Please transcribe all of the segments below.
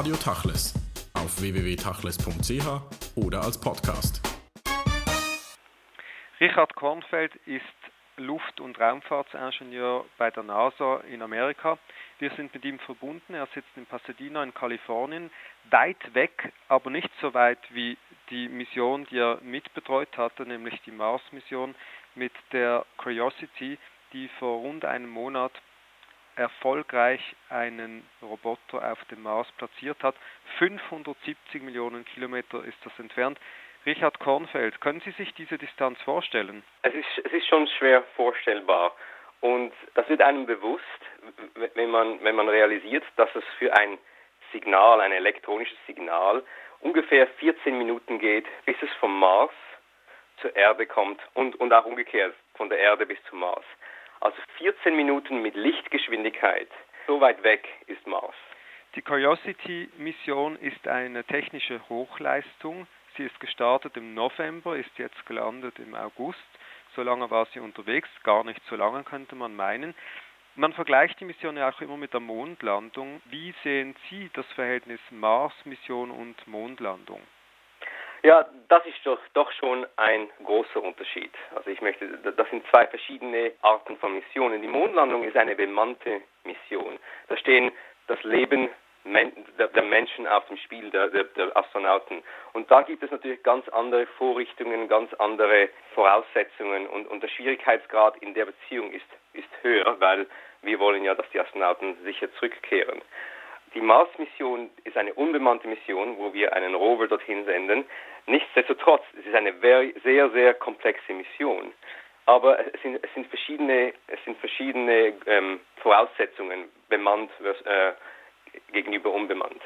Radio Tachles auf www.tachles.ch oder als Podcast. Richard Kornfeld ist Luft- und Raumfahrtsingenieur bei der NASA in Amerika. Wir sind mit ihm verbunden. Er sitzt in Pasadena in Kalifornien, weit weg, aber nicht so weit wie die Mission, die er mitbetreut hatte, nämlich die Mars-Mission mit der Curiosity, die vor rund einem Monat erfolgreich einen Roboter auf dem Mars platziert hat. 570 Millionen Kilometer ist das entfernt. Richard Kornfeld, können Sie sich diese Distanz vorstellen? Es ist, es ist schon schwer vorstellbar. Und das wird einem bewusst, wenn man, wenn man realisiert, dass es für ein Signal, ein elektronisches Signal, ungefähr 14 Minuten geht, bis es vom Mars zur Erde kommt und, und auch umgekehrt von der Erde bis zum Mars. Also 14 Minuten mit Lichtgeschwindigkeit. So weit weg ist Mars. Die Curiosity-Mission ist eine technische Hochleistung. Sie ist gestartet im November, ist jetzt gelandet im August. So lange war sie unterwegs, gar nicht so lange könnte man meinen. Man vergleicht die Mission ja auch immer mit der Mondlandung. Wie sehen Sie das Verhältnis Mars-Mission und Mondlandung? Ja, das ist doch, doch schon ein großer Unterschied. Also ich möchte, das sind zwei verschiedene Arten von Missionen. Die Mondlandung ist eine bemannte Mission. Da stehen das Leben der Menschen auf dem Spiel, der, der, der, Astronauten. Und da gibt es natürlich ganz andere Vorrichtungen, ganz andere Voraussetzungen und, und der Schwierigkeitsgrad in der Beziehung ist, ist höher, weil wir wollen ja, dass die Astronauten sicher zurückkehren. Die Mars-Mission ist eine unbemannte Mission, wo wir einen Rover dorthin senden. Nichtsdestotrotz, es ist eine sehr, sehr komplexe Mission. Aber es sind, es sind verschiedene, es sind verschiedene ähm, Voraussetzungen, bemannt äh, gegenüber unbemannt.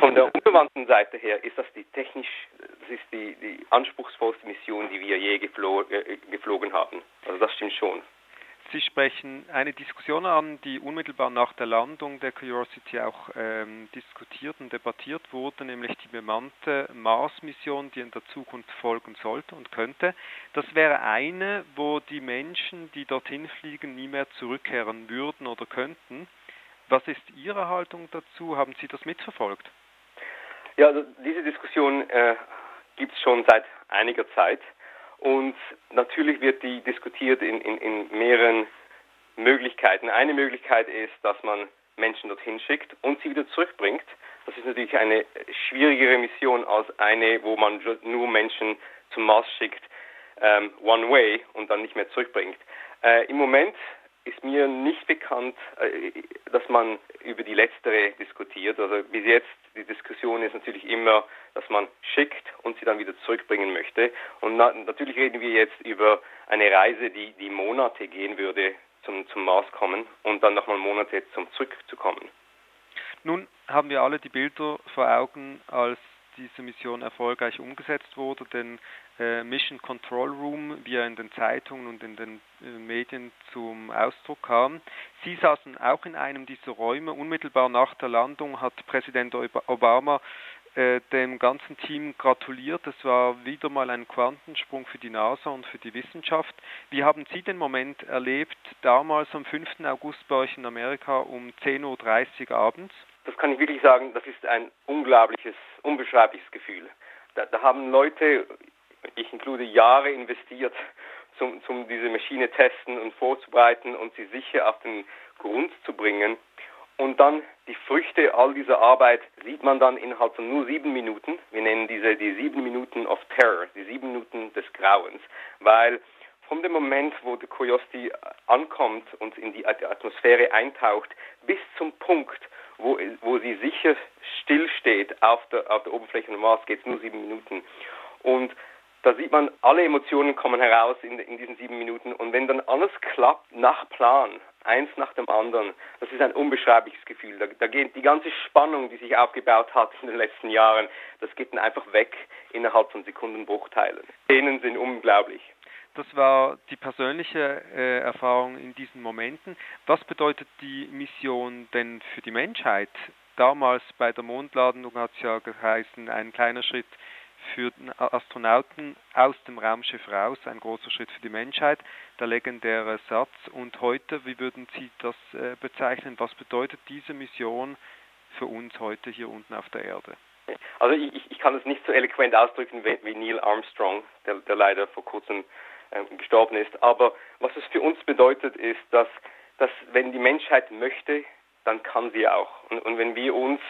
Von der unbemannten Seite her ist das die technisch, das ist die, die anspruchsvollste Mission, die wir je geflo äh, geflogen haben. Also das stimmt schon. Sie sprechen eine Diskussion an, die unmittelbar nach der Landung der Curiosity auch ähm, diskutiert und debattiert wurde, nämlich die bemannte Mars-Mission, die in der Zukunft folgen sollte und könnte. Das wäre eine, wo die Menschen, die dorthin fliegen, nie mehr zurückkehren würden oder könnten. Was ist Ihre Haltung dazu? Haben Sie das mitverfolgt? Ja, also diese Diskussion äh, gibt es schon seit einiger Zeit. Und natürlich wird die diskutiert in, in, in mehreren Möglichkeiten. Eine Möglichkeit ist, dass man Menschen dorthin schickt und sie wieder zurückbringt. Das ist natürlich eine schwierigere Mission als eine, wo man nur Menschen zum Mars schickt, ähm, one way und dann nicht mehr zurückbringt. Äh, Im Moment ist mir nicht bekannt, äh, dass man über die letztere diskutiert. Also bis jetzt, die Diskussion ist natürlich immer, dass man schickt und sie dann wieder zurückbringen möchte. Und na, natürlich reden wir jetzt über eine Reise, die, die Monate gehen würde zum, zum Mars kommen und dann nochmal Monate zum zurückzukommen. Nun haben wir alle die Bilder vor Augen, als diese Mission erfolgreich umgesetzt wurde, denn Mission Control Room, wie er in den Zeitungen und in den äh, Medien zum Ausdruck kam. Sie saßen auch in einem dieser Räume. Unmittelbar nach der Landung hat Präsident Obama äh, dem ganzen Team gratuliert. Es war wieder mal ein Quantensprung für die NASA und für die Wissenschaft. Wie haben Sie den Moment erlebt, damals am 5. August bei euch in Amerika um 10.30 Uhr abends? Das kann ich wirklich sagen, das ist ein unglaubliches, unbeschreibliches Gefühl. Da, da haben Leute ich inklude Jahre investiert, um, um diese Maschine testen und vorzubereiten und sie sicher auf den Grund zu bringen. Und dann die Früchte all dieser Arbeit sieht man dann innerhalb von nur sieben Minuten. Wir nennen diese die sieben Minuten of Terror, die sieben Minuten des Grauens, weil von dem Moment, wo die Curiosity ankommt und in die Atmosphäre eintaucht, bis zum Punkt, wo, wo sie sicher stillsteht auf der, auf der Oberfläche des Mars, geht es nur sieben Minuten. Und da sieht man, alle Emotionen kommen heraus in, in diesen sieben Minuten. Und wenn dann alles klappt nach Plan, eins nach dem anderen, das ist ein unbeschreibliches Gefühl. Da, da geht die ganze Spannung, die sich aufgebaut hat in den letzten Jahren, das geht dann einfach weg innerhalb von Sekundenbruchteilen. Szenen sind unglaublich. Das war die persönliche äh, Erfahrung in diesen Momenten. Was bedeutet die Mission denn für die Menschheit? Damals bei der Mondladung hat es ja geheißen, ein kleiner Schritt für den Astronauten aus dem Raumschiff raus, ein großer Schritt für die Menschheit, der legendäre Satz. Und heute, wie würden Sie das äh, bezeichnen? Was bedeutet diese Mission für uns heute hier unten auf der Erde. Also ich, ich kann es nicht so eloquent ausdrücken wie, Neil Armstrong, der, der leider vor kurzem äh, gestorben ist. Aber was es für uns bedeutet, ist, dass, dass wenn die Menschheit möchte, dann kann sie auch. Und, und wenn wir uns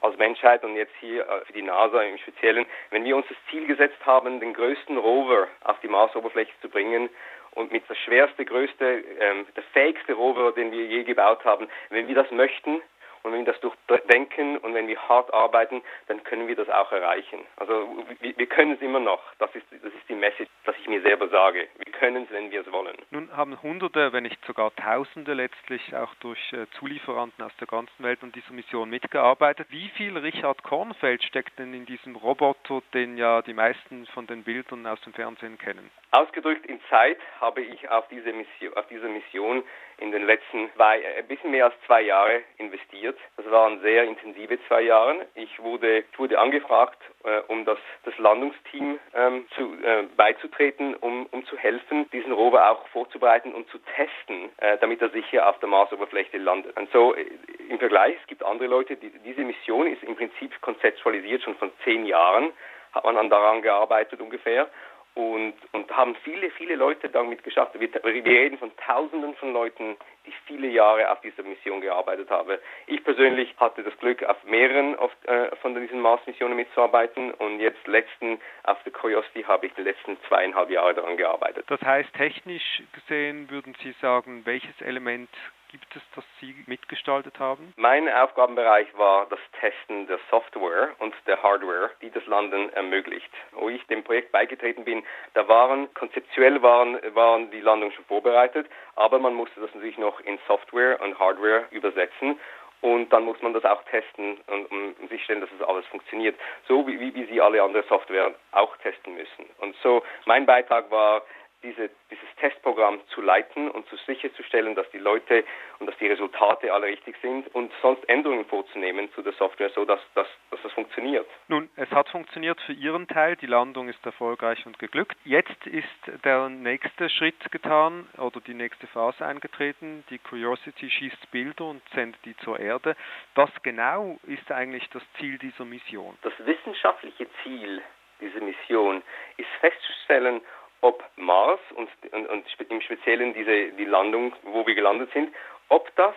als Menschheit und jetzt hier äh, für die NASA im Speziellen, wenn wir uns das Ziel gesetzt haben, den größten Rover auf die Marsoberfläche zu bringen und mit der schwerste, größte, ähm, der fähigste Rover, den wir je gebaut haben, wenn wir das möchten, und wenn wir das durchdenken und wenn wir hart arbeiten, dann können wir das auch erreichen. Also wir, wir können es immer noch. Das ist, das ist die Message, dass ich mir selber sage. Wir können es, wenn wir es wollen. Nun haben Hunderte, wenn nicht sogar Tausende letztlich auch durch äh, Zulieferanten aus der ganzen Welt an dieser Mission mitgearbeitet. Wie viel Richard Kornfeld steckt denn in diesem Roboter, den ja die meisten von den Bildern aus dem Fernsehen kennen? Ausgedrückt in Zeit habe ich auf diese Mission, auf diese Mission in den letzten zwei, äh, ein bisschen mehr als zwei Jahre investiert. Das waren sehr intensive zwei Jahre. Ich wurde, ich wurde angefragt, äh, um das, das Landungsteam ähm, zu, äh, beizutreten, um, um zu helfen, diesen Rover auch vorzubereiten und zu testen, äh, damit er sicher auf der Marsoberfläche landet. Und so äh, im Vergleich, es gibt andere Leute, die, diese Mission ist im Prinzip konzeptualisiert schon von zehn Jahren, hat man daran gearbeitet ungefähr und, und haben viele, viele Leute damit geschafft. Wir, wir reden von Tausenden von Leuten, die viele Jahre auf dieser Mission gearbeitet haben. Ich persönlich hatte das Glück, auf mehreren auf, äh, von diesen Mars-Missionen mitzuarbeiten und jetzt letzten auf der Curiosity habe ich die letzten zweieinhalb Jahre daran gearbeitet. Das heißt, technisch gesehen würden Sie sagen, welches Element gibt es, das Sie mitgestaltet haben? Mein Aufgabenbereich war das Testen der Software und der Hardware, die das Landen ermöglicht. Wo ich dem Projekt beigetreten bin, da waren konzeptuell waren, waren die Landungen schon vorbereitet, aber man musste das natürlich noch in Software und Hardware übersetzen und dann muss man das auch testen und um sicherstellen, dass es alles funktioniert, so wie, wie, Sie alle andere Software auch testen müssen. Und so mein Beitrag war diese, dieses Testprogramm zu leiten und zu sicherzustellen, dass die Leute und dass die Resultate alle richtig sind und sonst Änderungen vorzunehmen zu der Software, so dass, dass, dass das funktioniert. Nun, es hat funktioniert für Ihren Teil, die Landung ist erfolgreich und geglückt. Jetzt ist der nächste Schritt getan oder die nächste Phase eingetreten. Die Curiosity schießt Bilder und sendet die zur Erde. Was genau ist eigentlich das Ziel dieser Mission? Das wissenschaftliche Ziel dieser Mission ist festzustellen, ob Mars und, und, und im Speziellen diese, die Landung, wo wir gelandet sind, ob das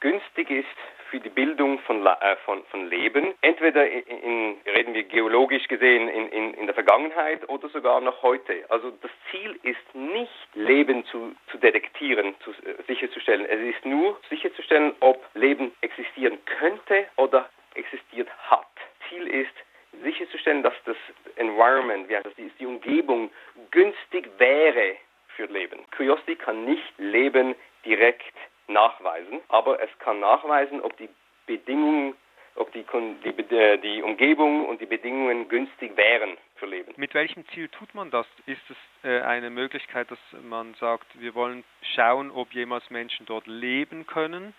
günstig ist für die Bildung von, äh, von, von Leben, entweder in, in, reden wir geologisch gesehen in, in, in der Vergangenheit oder sogar noch heute. Also das Ziel ist nicht Leben zu, zu detektieren, zu, äh, sicherzustellen. Es ist nur sicherzustellen, ob Leben existieren könnte oder existiert hat. Ziel ist sicherzustellen, dass das Environment, wie heißt das, die, die Umgebung günstig wäre für Leben. Curiosity kann nicht Leben direkt nachweisen, aber es kann nachweisen, ob die Bedingungen ob die, die, äh, die Umgebung und die Bedingungen günstig wären für Leben. Mit welchem Ziel tut man das? Ist es äh, eine Möglichkeit, dass man sagt, wir wollen schauen, ob jemals Menschen dort leben können?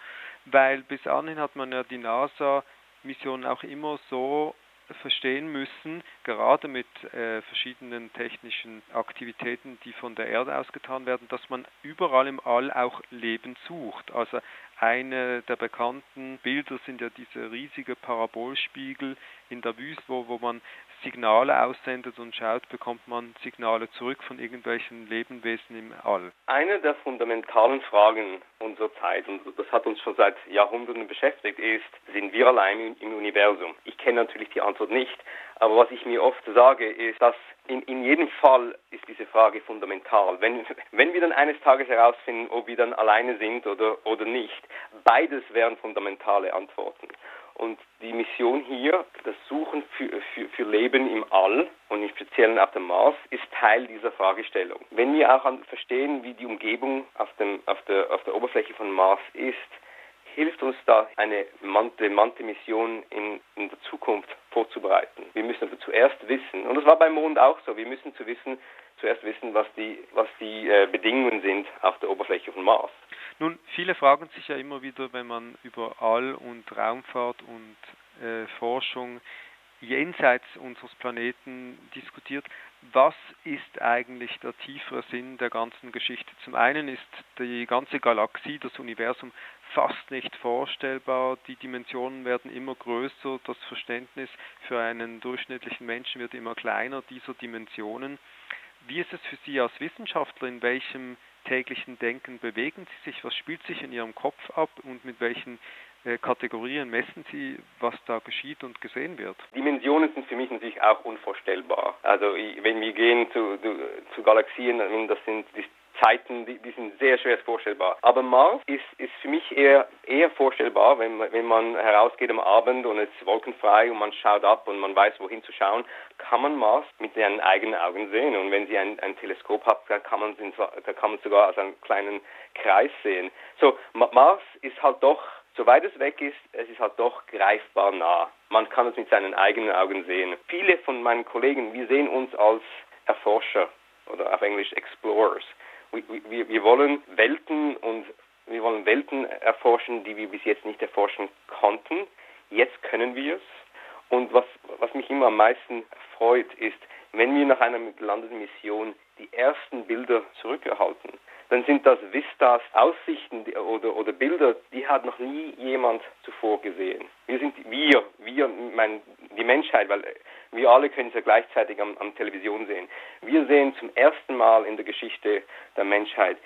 Weil bis anhin hat man ja die NASA-Mission auch immer so verstehen müssen, gerade mit äh, verschiedenen technischen Aktivitäten, die von der Erde aus getan werden, dass man überall im All auch Leben sucht. Also eine der bekannten Bilder sind ja diese riesige Parabolspiegel in der Wüste, wo, wo man Signale aussendet und schaut, bekommt man Signale zurück von irgendwelchen Lebewesen im All. Eine der fundamentalen Fragen unserer Zeit, und das hat uns schon seit Jahrhunderten beschäftigt, ist, sind wir allein im Universum? Ich kenne natürlich die Antwort nicht, aber was ich mir oft sage, ist, dass in, in jedem Fall ist diese Frage fundamental. Wenn, wenn wir dann eines Tages herausfinden, ob wir dann alleine sind oder, oder nicht, beides wären fundamentale Antworten. Und die Mission hier, das Suchen für, für, für Leben im All und im Speziellen auf dem Mars, ist Teil dieser Fragestellung. Wenn wir auch verstehen, wie die Umgebung auf, dem, auf, der, auf der Oberfläche von Mars ist, hilft uns da eine bemannte Mission in, in der Zukunft vorzubereiten. Wir müssen aber zuerst wissen, und das war beim Mond auch so, wir müssen zu wissen, zuerst wissen, was die, was die äh, Bedingungen sind auf der Oberfläche von Mars. Nun, viele fragen sich ja immer wieder, wenn man über All- und Raumfahrt und äh, Forschung jenseits unseres Planeten diskutiert, was ist eigentlich der tiefere Sinn der ganzen Geschichte? Zum einen ist die ganze Galaxie, das Universum fast nicht vorstellbar. Die Dimensionen werden immer größer, das Verständnis für einen durchschnittlichen Menschen wird immer kleiner dieser Dimensionen. Wie ist es für Sie als Wissenschaftler, in welchem täglichen Denken bewegen Sie sich? Was spielt sich in Ihrem Kopf ab und mit welchen äh, Kategorien messen Sie, was da geschieht und gesehen wird? Dimensionen sind für mich natürlich auch unvorstellbar. Also wenn wir gehen zu, zu Galaxien, das sind Zeiten, die, die sind sehr schwer vorstellbar. Aber Mars ist, ist für mich eher, eher vorstellbar, wenn, wenn man herausgeht am Abend und es ist wolkenfrei und man schaut ab und man weiß, wohin zu schauen, kann man Mars mit seinen eigenen Augen sehen. Und wenn Sie ein, ein Teleskop haben, dann kann man da kann man sogar als einen kleinen Kreis sehen. So, Mars ist halt doch so weit es weg ist, es ist halt doch greifbar nah. Man kann es mit seinen eigenen Augen sehen. Viele von meinen Kollegen, wir sehen uns als Erforscher oder auf Englisch Explorers wir, wir wollen Welten und wir wollen Welten erforschen, die wir bis jetzt nicht erforschen konnten. Jetzt können wir es. Und was, was mich immer am meisten freut, ist, wenn wir nach einer gelandeten Mission die ersten Bilder zurückerhalten, dann sind das Vistas, Aussichten oder, oder Bilder, die hat noch nie jemand zuvor gesehen. Wir sind wir, wir, mein, die Menschheit, weil wir alle können es ja gleichzeitig am, am Television sehen. Wir sehen zum ersten Mal in der Geschichte der Menschheit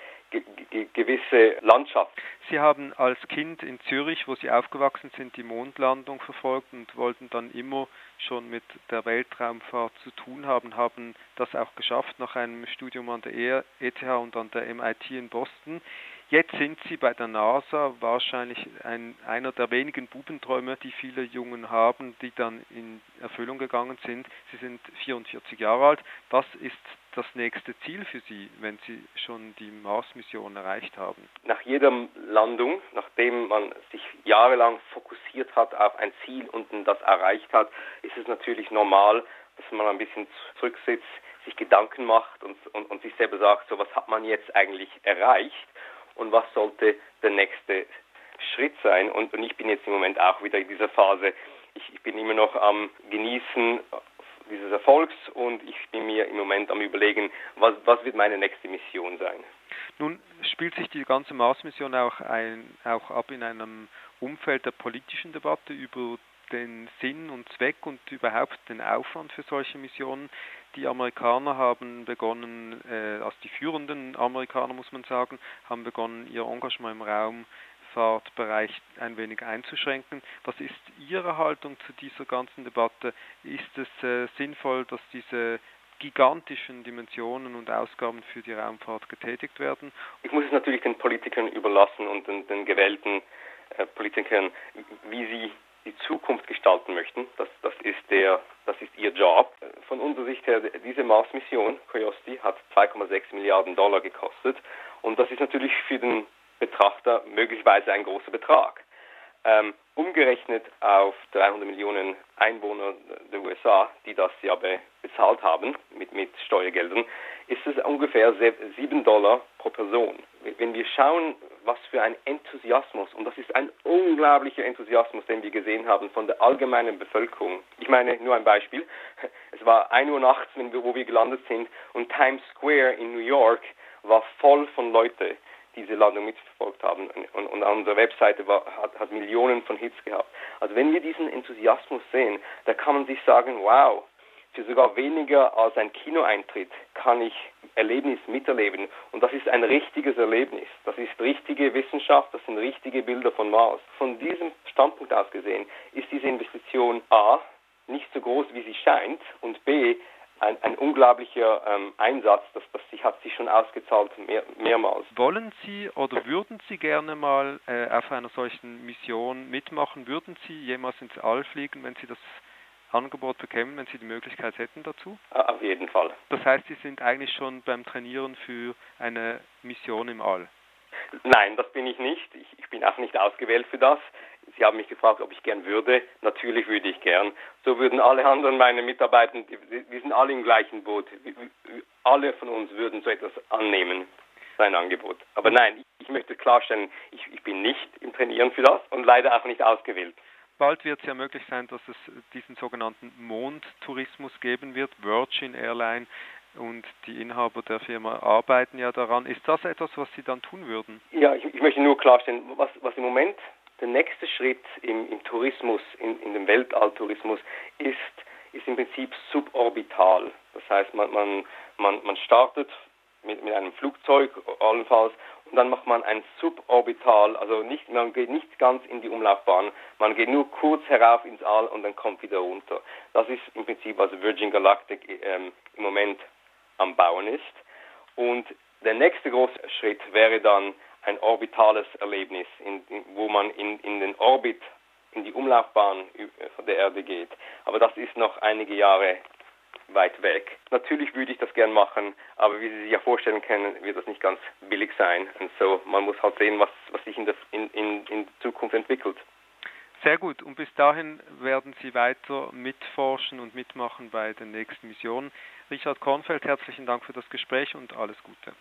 gewisse Landschaft. Sie haben als Kind in Zürich, wo Sie aufgewachsen sind, die Mondlandung verfolgt und wollten dann immer schon mit der Weltraumfahrt zu tun haben, haben das auch geschafft nach einem Studium an der ETH e und an der MIT in Boston. Jetzt sind Sie bei der NASA wahrscheinlich ein, einer der wenigen Bubenträume, die viele Jungen haben, die dann in Erfüllung gegangen sind. Sie sind 44 Jahre alt. Was ist das nächste Ziel für Sie, wenn Sie schon die Mars-Mission erreicht haben? Nach jeder Landung, nachdem man sich jahrelang fokussiert hat auf ein Ziel und das erreicht hat, ist es natürlich normal, dass man ein bisschen zurücksitzt, sich Gedanken macht und, und, und sich selber sagt, so was hat man jetzt eigentlich erreicht und was sollte der nächste Schritt sein. Und, und ich bin jetzt im Moment auch wieder in dieser Phase. Ich, ich bin immer noch am Genießen dieses Erfolgs und ich bin mir im Moment am Überlegen, was, was wird meine nächste Mission sein. Nun spielt sich die ganze Mars-Mission auch, auch ab in einem Umfeld der politischen Debatte über den Sinn und Zweck und überhaupt den Aufwand für solche Missionen. Die Amerikaner haben begonnen, äh, also die führenden Amerikaner muss man sagen, haben begonnen, ihr Engagement im Raumfahrtbereich ein wenig einzuschränken. Was ist Ihre Haltung zu dieser ganzen Debatte? Ist es äh, sinnvoll, dass diese gigantischen Dimensionen und Ausgaben für die Raumfahrt getätigt werden? Ich muss es natürlich den Politikern überlassen und den, den gewählten äh, Politikern, wie sie Zukunft gestalten möchten. Das, das, ist der, das ist ihr Job. Von unserer Sicht her, diese Mars-Mission, Curiosity, hat 2,6 Milliarden Dollar gekostet. Und das ist natürlich für den Betrachter möglicherweise ein großer Betrag. Ähm, umgerechnet auf 300 Millionen Einwohner der USA, die das ja bezahlt haben mit, mit Steuergeldern, ist es ungefähr 7 Dollar pro Person. Wenn wir schauen, was für ein Enthusiasmus, und das ist ein unglaublicher Enthusiasmus, den wir gesehen haben von der allgemeinen Bevölkerung. Ich meine, nur ein Beispiel. Es war 1 Uhr nachts, wo wir gelandet sind, und Times Square in New York war voll von Leuten diese Landung mitverfolgt haben. Und, und an unserer Webseite war, hat, hat Millionen von Hits gehabt. Also wenn wir diesen Enthusiasmus sehen, da kann man sich sagen, wow, für sogar weniger als ein Kinoeintritt kann ich Erlebnis miterleben. Und das ist ein richtiges Erlebnis. Das ist richtige Wissenschaft, das sind richtige Bilder von Mars. Von diesem Standpunkt aus gesehen ist diese Investition A nicht so groß, wie sie scheint und B ein, ein unglaublicher ähm, Einsatz, das, das sich, hat sich schon ausgezahlt mehr, mehrmals. Wollen Sie oder würden Sie gerne mal äh, auf einer solchen Mission mitmachen? Würden Sie jemals ins All fliegen, wenn Sie das Angebot bekämen, wenn Sie die Möglichkeit hätten dazu? Auf jeden Fall. Das heißt, Sie sind eigentlich schon beim Trainieren für eine Mission im All? Nein, das bin ich nicht. Ich, ich, bin auch nicht ausgewählt für das. Sie haben mich gefragt, ob ich gern würde. Natürlich würde ich gern. So würden alle anderen meine Mitarbeiter, wir sind alle im gleichen Boot. Alle von uns würden so etwas annehmen, sein Angebot. Aber nein, ich, ich möchte klarstellen, ich, ich bin nicht im Trainieren für das und leider auch nicht ausgewählt. Bald wird es ja möglich sein, dass es diesen sogenannten Mondtourismus geben wird. Virgin Airline und die Inhaber der Firma arbeiten ja daran. Ist das etwas, was Sie dann tun würden? Ja, ich, ich möchte nur klarstellen, was, was im Moment der nächste Schritt im, im Tourismus, in, in dem Weltalltourismus ist, ist im Prinzip suborbital. Das heißt, man, man, man, man startet mit, mit einem Flugzeug allenfalls und dann macht man ein Suborbital, also nicht, man geht nicht ganz in die Umlaufbahn, man geht nur kurz herauf ins All und dann kommt wieder runter. Das ist im Prinzip, was Virgin Galactic ähm, im Moment am Bauen ist. Und der nächste große Schritt wäre dann ein orbitales Erlebnis, in, in, wo man in, in den Orbit, in die Umlaufbahn von der Erde geht. Aber das ist noch einige Jahre weit weg. Natürlich würde ich das gern machen, aber wie Sie sich ja vorstellen können, wird das nicht ganz billig sein. Und so, man muss halt sehen, was, was sich in der in, in, in Zukunft entwickelt. Sehr gut. Und bis dahin werden Sie weiter mitforschen und mitmachen bei den nächsten Missionen. Richard Kornfeld, herzlichen Dank für das Gespräch und alles Gute.